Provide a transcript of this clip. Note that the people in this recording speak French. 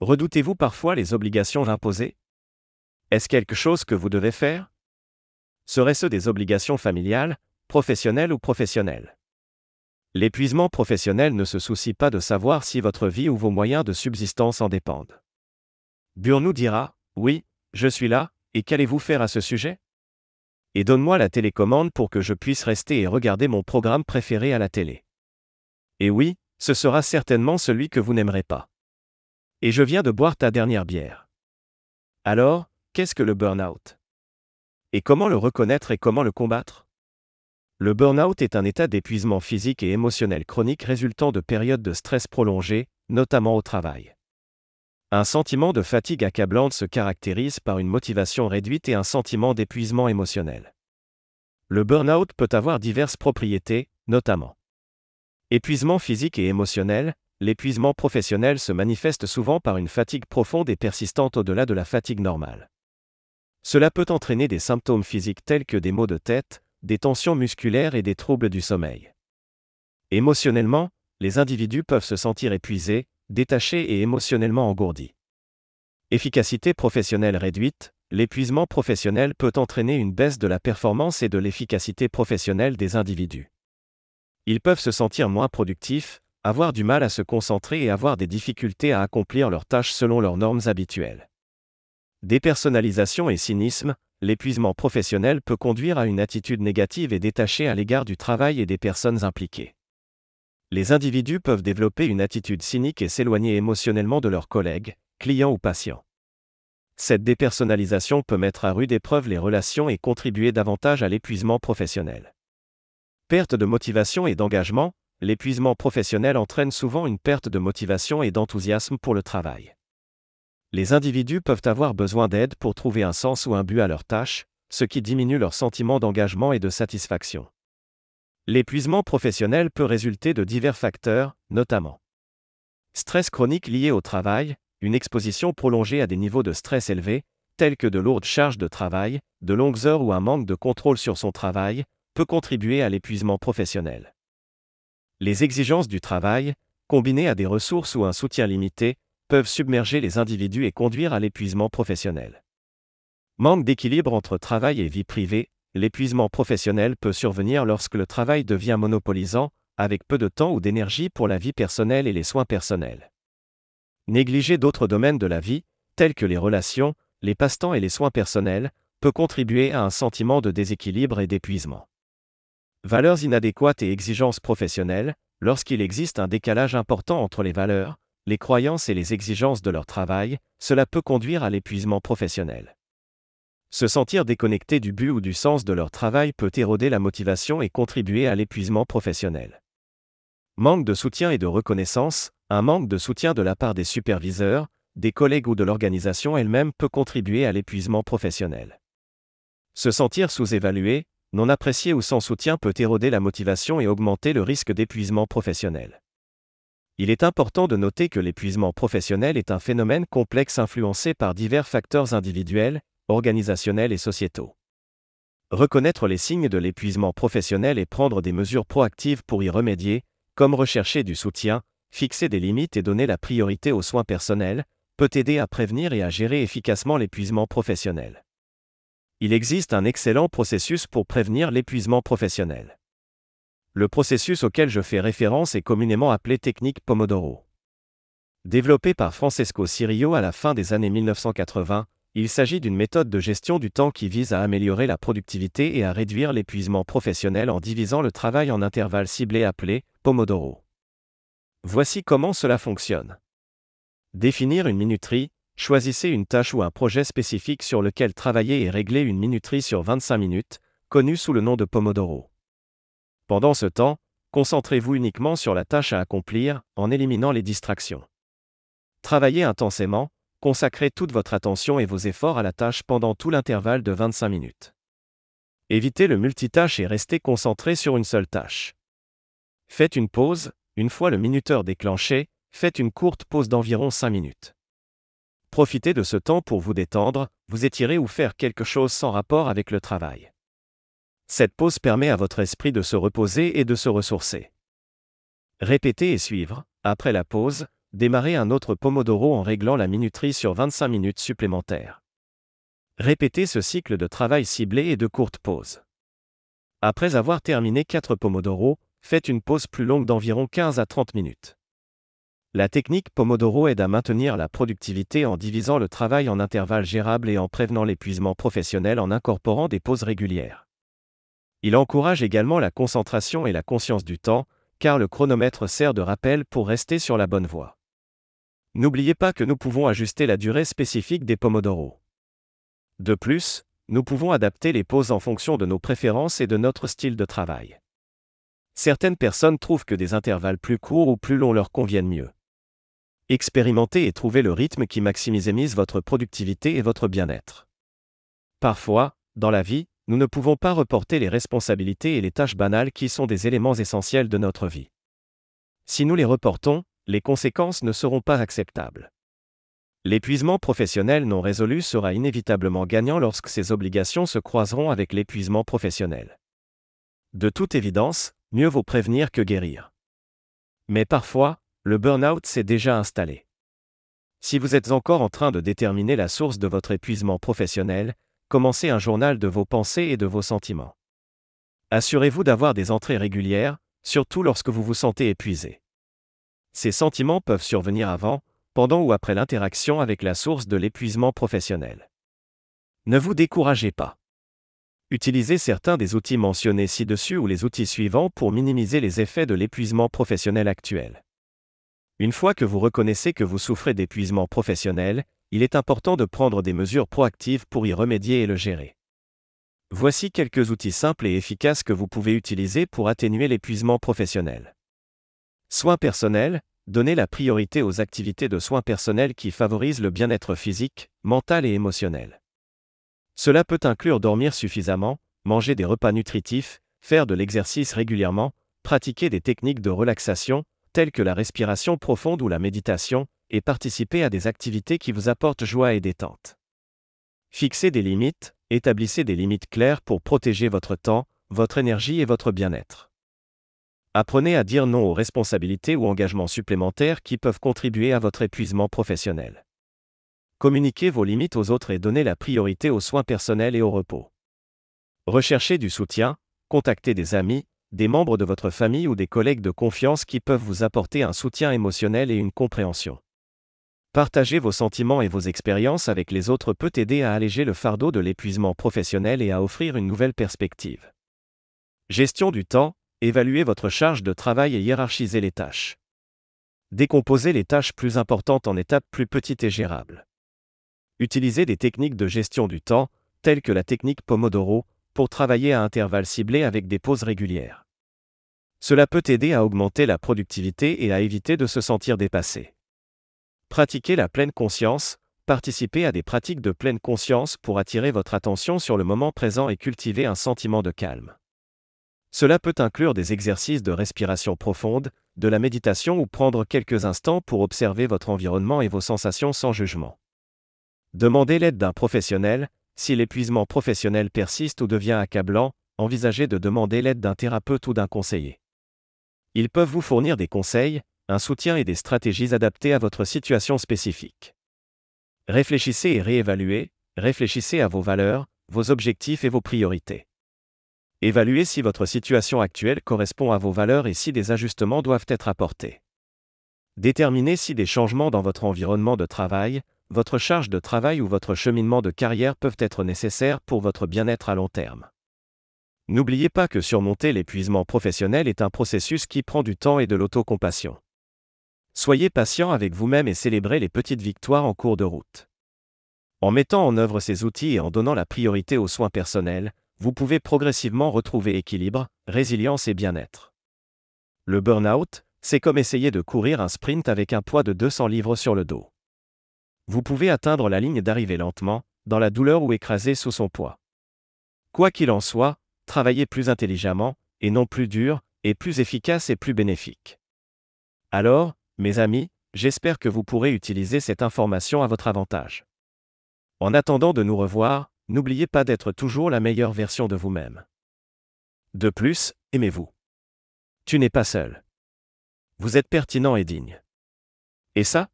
Redoutez-vous parfois les obligations imposées? Est-ce quelque chose que vous devez faire? Seraient-ce des obligations familiales, professionnelles ou professionnelles? L'épuisement professionnel ne se soucie pas de savoir si votre vie ou vos moyens de subsistance en dépendent. Burnou dira Oui, je suis là, et qu'allez-vous faire à ce sujet Et donne-moi la télécommande pour que je puisse rester et regarder mon programme préféré à la télé. Et oui, ce sera certainement celui que vous n'aimerez pas. Et je viens de boire ta dernière bière. Alors, qu'est-ce que le burn-out? Et comment le reconnaître et comment le combattre? Le burn-out est un état d'épuisement physique et émotionnel chronique résultant de périodes de stress prolongées, notamment au travail. Un sentiment de fatigue accablante se caractérise par une motivation réduite et un sentiment d'épuisement émotionnel. Le burn-out peut avoir diverses propriétés, notamment épuisement physique et émotionnel, l'épuisement professionnel se manifeste souvent par une fatigue profonde et persistante au-delà de la fatigue normale. Cela peut entraîner des symptômes physiques tels que des maux de tête, des tensions musculaires et des troubles du sommeil. Émotionnellement, les individus peuvent se sentir épuisés, détachés et émotionnellement engourdis. Efficacité professionnelle réduite, l'épuisement professionnel peut entraîner une baisse de la performance et de l'efficacité professionnelle des individus. Ils peuvent se sentir moins productifs, avoir du mal à se concentrer et avoir des difficultés à accomplir leurs tâches selon leurs normes habituelles. Dépersonnalisation et cynisme, l'épuisement professionnel peut conduire à une attitude négative et détachée à l'égard du travail et des personnes impliquées les individus peuvent développer une attitude cynique et s'éloigner émotionnellement de leurs collègues, clients ou patients. Cette dépersonnalisation peut mettre à rude épreuve les relations et contribuer davantage à l'épuisement professionnel. Perte de motivation et d'engagement, l'épuisement professionnel entraîne souvent une perte de motivation et d'enthousiasme pour le travail. Les individus peuvent avoir besoin d'aide pour trouver un sens ou un but à leur tâche, ce qui diminue leur sentiment d'engagement et de satisfaction. L'épuisement professionnel peut résulter de divers facteurs, notamment stress chronique lié au travail, une exposition prolongée à des niveaux de stress élevés, tels que de lourdes charges de travail, de longues heures ou un manque de contrôle sur son travail, peut contribuer à l'épuisement professionnel. Les exigences du travail, combinées à des ressources ou un soutien limité, peuvent submerger les individus et conduire à l'épuisement professionnel. Manque d'équilibre entre travail et vie privée, l'épuisement professionnel peut survenir lorsque le travail devient monopolisant, avec peu de temps ou d'énergie pour la vie personnelle et les soins personnels. Négliger d'autres domaines de la vie, tels que les relations, les passe-temps et les soins personnels, peut contribuer à un sentiment de déséquilibre et d'épuisement. Valeurs inadéquates et exigences professionnelles, lorsqu'il existe un décalage important entre les valeurs, les croyances et les exigences de leur travail, cela peut conduire à l'épuisement professionnel. Se sentir déconnecté du but ou du sens de leur travail peut éroder la motivation et contribuer à l'épuisement professionnel. Manque de soutien et de reconnaissance, un manque de soutien de la part des superviseurs, des collègues ou de l'organisation elle-même peut contribuer à l'épuisement professionnel. Se sentir sous-évalué, non apprécié ou sans soutien peut éroder la motivation et augmenter le risque d'épuisement professionnel. Il est important de noter que l'épuisement professionnel est un phénomène complexe influencé par divers facteurs individuels, organisationnels et sociétaux. Reconnaître les signes de l'épuisement professionnel et prendre des mesures proactives pour y remédier, comme rechercher du soutien, fixer des limites et donner la priorité aux soins personnels, peut aider à prévenir et à gérer efficacement l'épuisement professionnel. Il existe un excellent processus pour prévenir l'épuisement professionnel. Le processus auquel je fais référence est communément appelé technique Pomodoro. Développé par Francesco Cirio à la fin des années 1980, il s'agit d'une méthode de gestion du temps qui vise à améliorer la productivité et à réduire l'épuisement professionnel en divisant le travail en intervalles ciblés appelés Pomodoro. Voici comment cela fonctionne. Définir une minuterie, choisissez une tâche ou un projet spécifique sur lequel travailler et régler une minuterie sur 25 minutes, connue sous le nom de Pomodoro. Pendant ce temps, concentrez-vous uniquement sur la tâche à accomplir, en éliminant les distractions. Travaillez intensément, consacrez toute votre attention et vos efforts à la tâche pendant tout l'intervalle de 25 minutes. Évitez le multitâche et restez concentré sur une seule tâche. Faites une pause, une fois le minuteur déclenché, faites une courte pause d'environ 5 minutes. Profitez de ce temps pour vous détendre, vous étirer ou faire quelque chose sans rapport avec le travail. Cette pause permet à votre esprit de se reposer et de se ressourcer. Répétez et suivre, après la pause, démarrez un autre Pomodoro en réglant la minuterie sur 25 minutes supplémentaires. Répétez ce cycle de travail ciblé et de courtes pauses. Après avoir terminé 4 Pomodoro, faites une pause plus longue d'environ 15 à 30 minutes. La technique Pomodoro aide à maintenir la productivité en divisant le travail en intervalles gérables et en prévenant l'épuisement professionnel en incorporant des pauses régulières. Il encourage également la concentration et la conscience du temps, car le chronomètre sert de rappel pour rester sur la bonne voie. N'oubliez pas que nous pouvons ajuster la durée spécifique des Pomodoro. De plus, nous pouvons adapter les pauses en fonction de nos préférences et de notre style de travail. Certaines personnes trouvent que des intervalles plus courts ou plus longs leur conviennent mieux. Expérimentez et trouvez le rythme qui maximise votre productivité et votre bien-être. Parfois, dans la vie, nous ne pouvons pas reporter les responsabilités et les tâches banales qui sont des éléments essentiels de notre vie. Si nous les reportons, les conséquences ne seront pas acceptables. L'épuisement professionnel non résolu sera inévitablement gagnant lorsque ces obligations se croiseront avec l'épuisement professionnel. De toute évidence, mieux vaut prévenir que guérir. Mais parfois, le burn-out s'est déjà installé. Si vous êtes encore en train de déterminer la source de votre épuisement professionnel, commencez un journal de vos pensées et de vos sentiments. Assurez-vous d'avoir des entrées régulières, surtout lorsque vous vous sentez épuisé. Ces sentiments peuvent survenir avant, pendant ou après l'interaction avec la source de l'épuisement professionnel. Ne vous découragez pas. Utilisez certains des outils mentionnés ci-dessus ou les outils suivants pour minimiser les effets de l'épuisement professionnel actuel. Une fois que vous reconnaissez que vous souffrez d'épuisement professionnel, il est important de prendre des mesures proactives pour y remédier et le gérer. Voici quelques outils simples et efficaces que vous pouvez utiliser pour atténuer l'épuisement professionnel. Soins personnels, donnez la priorité aux activités de soins personnels qui favorisent le bien-être physique, mental et émotionnel. Cela peut inclure dormir suffisamment, manger des repas nutritifs, faire de l'exercice régulièrement, pratiquer des techniques de relaxation, telles que la respiration profonde ou la méditation, et participer à des activités qui vous apportent joie et détente. Fixez des limites, établissez des limites claires pour protéger votre temps, votre énergie et votre bien-être. Apprenez à dire non aux responsabilités ou engagements supplémentaires qui peuvent contribuer à votre épuisement professionnel. Communiquez vos limites aux autres et donnez la priorité aux soins personnels et au repos. Recherchez du soutien, contactez des amis, des membres de votre famille ou des collègues de confiance qui peuvent vous apporter un soutien émotionnel et une compréhension. Partager vos sentiments et vos expériences avec les autres peut aider à alléger le fardeau de l'épuisement professionnel et à offrir une nouvelle perspective. Gestion du temps, évaluez votre charge de travail et hiérarchisez les tâches. Décomposez les tâches plus importantes en étapes plus petites et gérables. Utilisez des techniques de gestion du temps, telles que la technique Pomodoro, pour travailler à intervalles ciblés avec des pauses régulières. Cela peut aider à augmenter la productivité et à éviter de se sentir dépassé. Pratiquez la pleine conscience, participez à des pratiques de pleine conscience pour attirer votre attention sur le moment présent et cultiver un sentiment de calme. Cela peut inclure des exercices de respiration profonde, de la méditation ou prendre quelques instants pour observer votre environnement et vos sensations sans jugement. Demandez l'aide d'un professionnel, si l'épuisement professionnel persiste ou devient accablant, envisagez de demander l'aide d'un thérapeute ou d'un conseiller. Ils peuvent vous fournir des conseils, un soutien et des stratégies adaptées à votre situation spécifique. Réfléchissez et réévaluez, réfléchissez à vos valeurs, vos objectifs et vos priorités. Évaluez si votre situation actuelle correspond à vos valeurs et si des ajustements doivent être apportés. Déterminez si des changements dans votre environnement de travail, votre charge de travail ou votre cheminement de carrière peuvent être nécessaires pour votre bien-être à long terme. N'oubliez pas que surmonter l'épuisement professionnel est un processus qui prend du temps et de l'autocompassion. Soyez patient avec vous-même et célébrez les petites victoires en cours de route. En mettant en œuvre ces outils et en donnant la priorité aux soins personnels, vous pouvez progressivement retrouver équilibre, résilience et bien-être. Le burn-out, c'est comme essayer de courir un sprint avec un poids de 200 livres sur le dos vous pouvez atteindre la ligne d'arrivée lentement, dans la douleur ou écrasé sous son poids. Quoi qu'il en soit, travaillez plus intelligemment, et non plus dur, et plus efficace et plus bénéfique. Alors, mes amis, j'espère que vous pourrez utiliser cette information à votre avantage. En attendant de nous revoir, n'oubliez pas d'être toujours la meilleure version de vous-même. De plus, aimez-vous. Tu n'es pas seul. Vous êtes pertinent et digne. Et ça